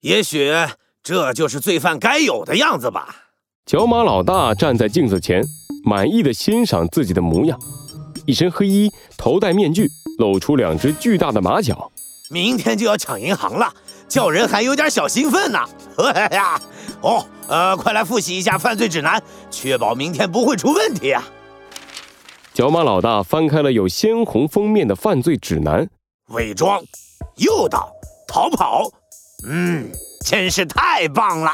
也许这就是罪犯该有的样子吧。角马老大站在镜子前，满意的欣赏自己的模样，一身黑衣，头戴面具，露出两只巨大的马脚。明天就要抢银行了，叫人还有点小兴奋呢。哎呀，哦，呃，快来复习一下犯罪指南，确保明天不会出问题啊。角马老大翻开了有鲜红封面的犯罪指南，伪装、诱导、逃跑，嗯，真是太棒了，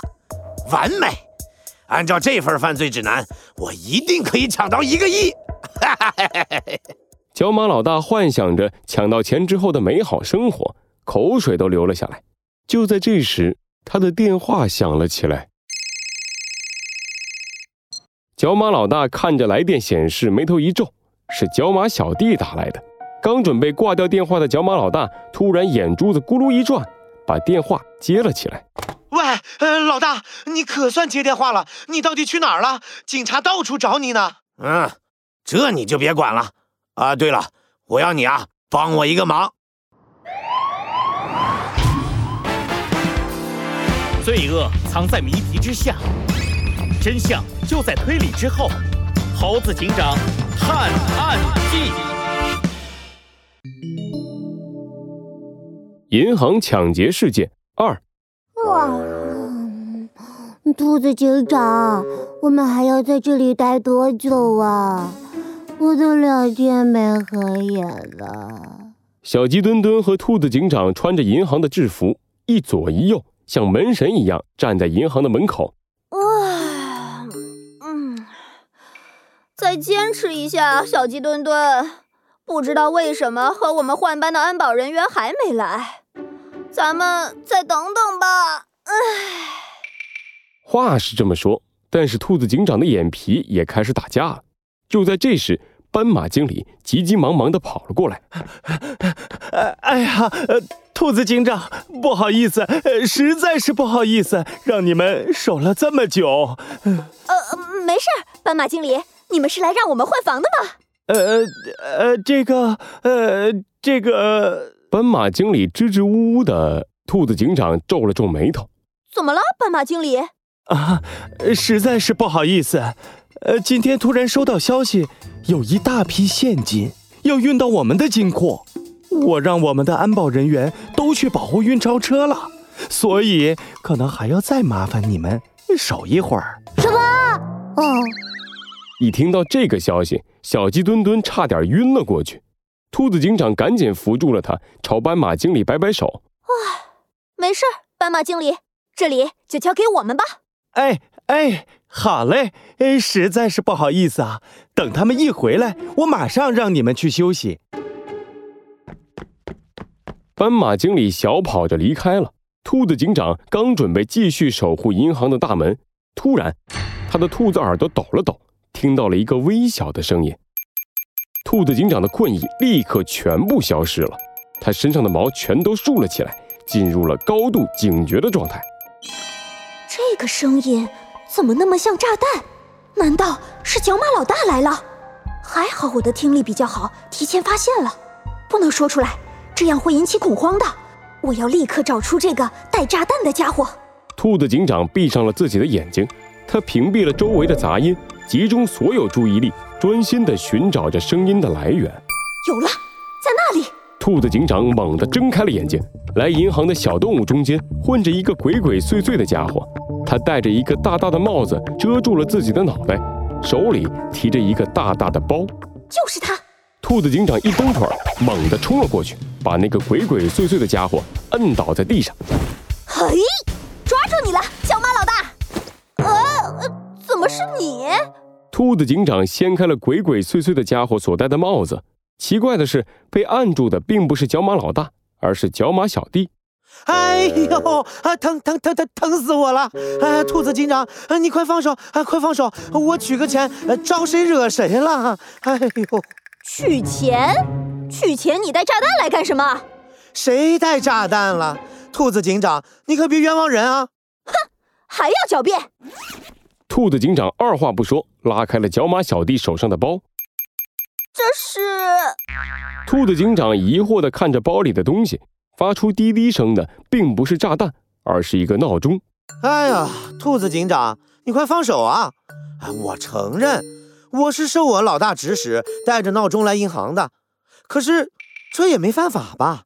完美。按照这份犯罪指南，我一定可以抢到一个亿。角马老大幻想着抢到钱之后的美好生活，口水都流了下来。就在这时，他的电话响了起来。角马老大看着来电显示，眉头一皱，是角马小弟打来的。刚准备挂掉电话的角马老大，突然眼珠子咕噜一转，把电话接了起来。喂，呃，老大，你可算接电话了？你到底去哪儿了？警察到处找你呢。嗯，这你就别管了。啊，对了，我要你啊，帮我一个忙。罪恶藏在谜题之下。真相就在推理之后，猴子警长探案记。银行抢劫事件二。哇，兔子警长，我们还要在这里待多久啊？我都两天没合眼了。小鸡墩墩和兔子警长穿着银行的制服，一左一右，像门神一样站在银行的门口。再坚持一下，小鸡墩墩。不知道为什么和我们换班的安保人员还没来，咱们再等等吧。唉，话是这么说，但是兔子警长的眼皮也开始打架了。就在这时，斑马经理急急忙忙的跑了过来。哎呀，兔子警长，不好意思，实在是不好意思，让你们守了这么久。呃，没事，斑马经理。你们是来让我们换房的吗？呃呃，这个呃，这个斑马经理支支吾吾的，兔子警长皱了皱眉头。怎么了，斑马经理？啊，实在是不好意思，呃，今天突然收到消息，有一大批现金要运到我们的金库，我让我们的安保人员都去保护运钞车了，所以可能还要再麻烦你们守一会儿。什么？哦。一听到这个消息，小鸡墩墩差点晕了过去。兔子警长赶紧扶住了他，朝斑马经理摆摆手：“啊，没事，斑马经理，这里就交给我们吧。”“哎哎，好嘞，哎，实在是不好意思啊，等他们一回来，我马上让你们去休息。”斑马经理小跑着离开了。兔子警长刚准备继续守护银行的大门，突然，他的兔子耳朵抖了抖。听到了一个微小的声音，兔子警长的困意立刻全部消失了，他身上的毛全都竖了起来，进入了高度警觉的状态。这个声音怎么那么像炸弹？难道是角马老大来了？还好我的听力比较好，提前发现了，不能说出来，这样会引起恐慌的。我要立刻找出这个带炸弹的家伙。兔子警长闭上了自己的眼睛，他屏蔽了周围的杂音。集中所有注意力，专心地寻找着声音的来源。有了，在那里！兔子警长猛地睁开了眼睛。来银行的小动物中间混着一个鬼鬼祟祟的家伙，他戴着一个大大的帽子，遮住了自己的脑袋，手里提着一个大大的包。就是他！兔子警长一蹬腿，猛地冲了过去，把那个鬼鬼祟祟的家伙摁倒在地上。嘿，抓住你了，小马老大！呃。怎么是你？兔子警长掀开了鬼鬼祟祟的家伙所戴的帽子。奇怪的是，被按住的并不是角马老大，而是角马小弟。哎呦，啊，疼疼疼疼疼死我了！哎，兔子警长，你快放手，啊，快放手！我取个钱，招谁惹谁了？哎呦，取钱？取钱？你带炸弹来干什么？谁带炸弹了？兔子警长，你可别冤枉人啊！哼，还要狡辩？兔子警长二话不说，拉开了角马小弟手上的包。这是？兔子警长疑惑地看着包里的东西，发出滴滴声的并不是炸弹，而是一个闹钟。哎呀，兔子警长，你快放手啊！哎，我承认，我是受我老大指使带着闹钟来银行的，可是这也没犯法吧？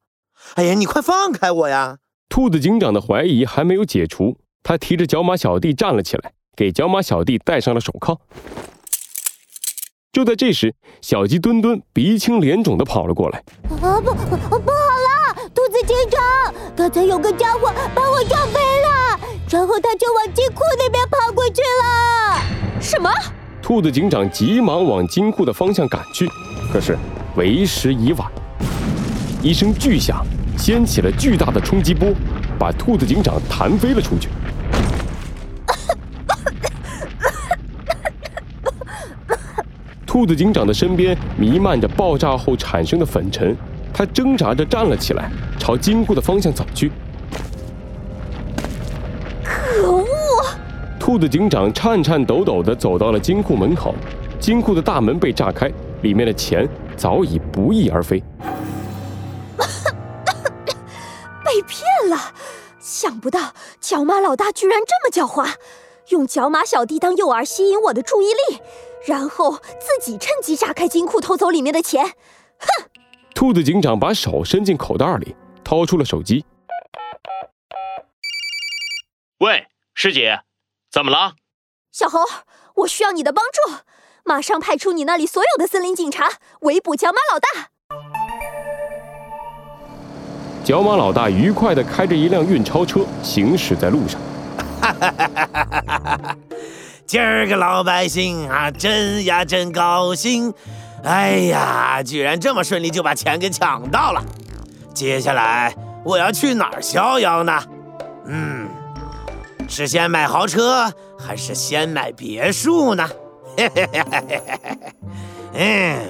哎呀，你快放开我呀！兔子警长的怀疑还没有解除，他提着角马小弟站了起来，给角马小弟戴上了手铐。就在这时，小鸡墩墩鼻青脸肿的跑了过来。啊不，不好了！兔子警长，刚才有个家伙把我撞飞了，然后他就往金库那边跑过去了。什么？兔子警长急忙往金库的方向赶去，可是为时已晚。一声巨响，掀起了巨大的冲击波，把兔子警长弹飞了出去。兔子警长的身边弥漫着爆炸后产生的粉尘，他挣扎着站了起来，朝金库的方向走去。可恶！兔子警长颤颤抖抖地走到了金库门口，金库的大门被炸开，里面的钱早已不翼而飞。被骗了！想不到角马老大居然这么狡猾，用角马小弟当诱饵吸引我的注意力。然后自己趁机炸开金库，偷走里面的钱。哼！兔子警长把手伸进口袋里，掏出了手机。喂，师姐，怎么了？小猴，我需要你的帮助，马上派出你那里所有的森林警察，围捕角马老大。角马老大愉快地开着一辆运钞车行驶在路上。哈哈哈哈哈哈！今儿个老百姓啊，真呀真高兴！哎呀，居然这么顺利就把钱给抢到了。接下来我要去哪儿逍遥呢？嗯，是先买豪车还是先买别墅呢？嘿嘿嘿嘿嘿嘿嘿。嗯，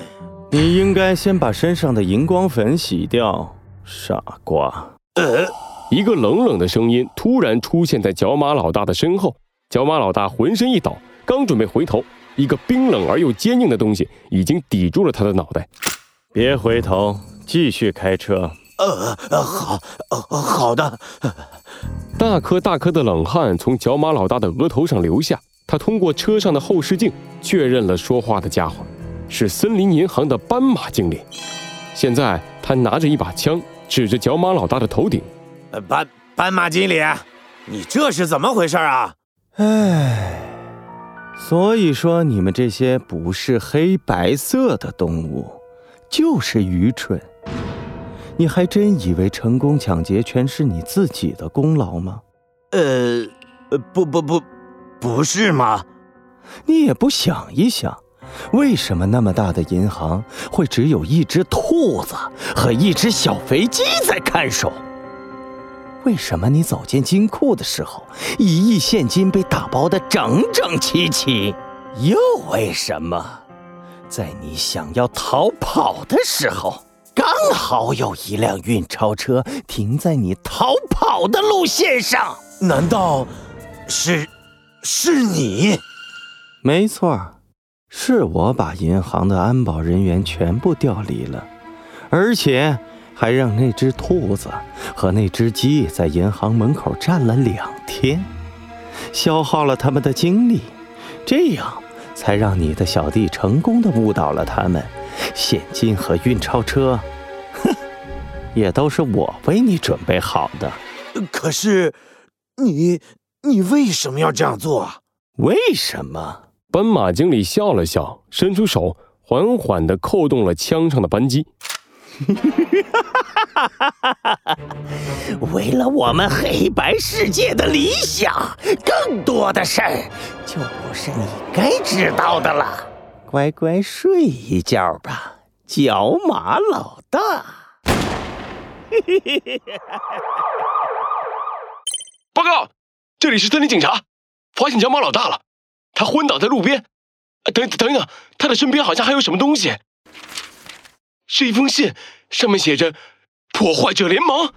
你应该先把身上的荧光粉洗掉，傻瓜。呃，一个冷冷的声音突然出现在角马老大的身后。角马老大浑身一抖，刚准备回头，一个冰冷而又坚硬的东西已经抵住了他的脑袋。别回头，继续开车。呃，好，呃好的。大颗大颗的冷汗从角马老大的额头上流下，他通过车上的后视镜确认了说话的家伙是森林银行的斑马经理。现在他拿着一把枪，指着角马老大的头顶。斑斑马经理，你这是怎么回事啊？唉，所以说你们这些不是黑白色的动物，就是愚蠢。你还真以为成功抢劫全是你自己的功劳吗？呃，不不不，不是吗？你也不想一想，为什么那么大的银行会只有一只兔子和一只小肥鸡在看守？为什么你走进金库的时候，一亿现金被打包的整整齐齐？又为什么，在你想要逃跑的时候，刚好有一辆运钞车停在你逃跑的路线上？难道是是你？没错，是我把银行的安保人员全部调离了，而且。还让那只兔子和那只鸡在银行门口站了两天，消耗了他们的精力，这样才让你的小弟成功的误导了他们。现金和运钞车，哼，也都是我为你准备好的。可是，你你为什么要这样做？为什么？斑马经理笑了笑，伸出手，缓缓地扣动了枪上的扳机。为了我们黑白世界的理想，更多的事儿就不是你该知道的了。乖乖睡一觉吧，角马老大。报告，这里是森林警察，发现角马老大了，他昏倒在路边。等等等，他的身边好像还有什么东西。是一封信，上面写着“破坏者联盟”。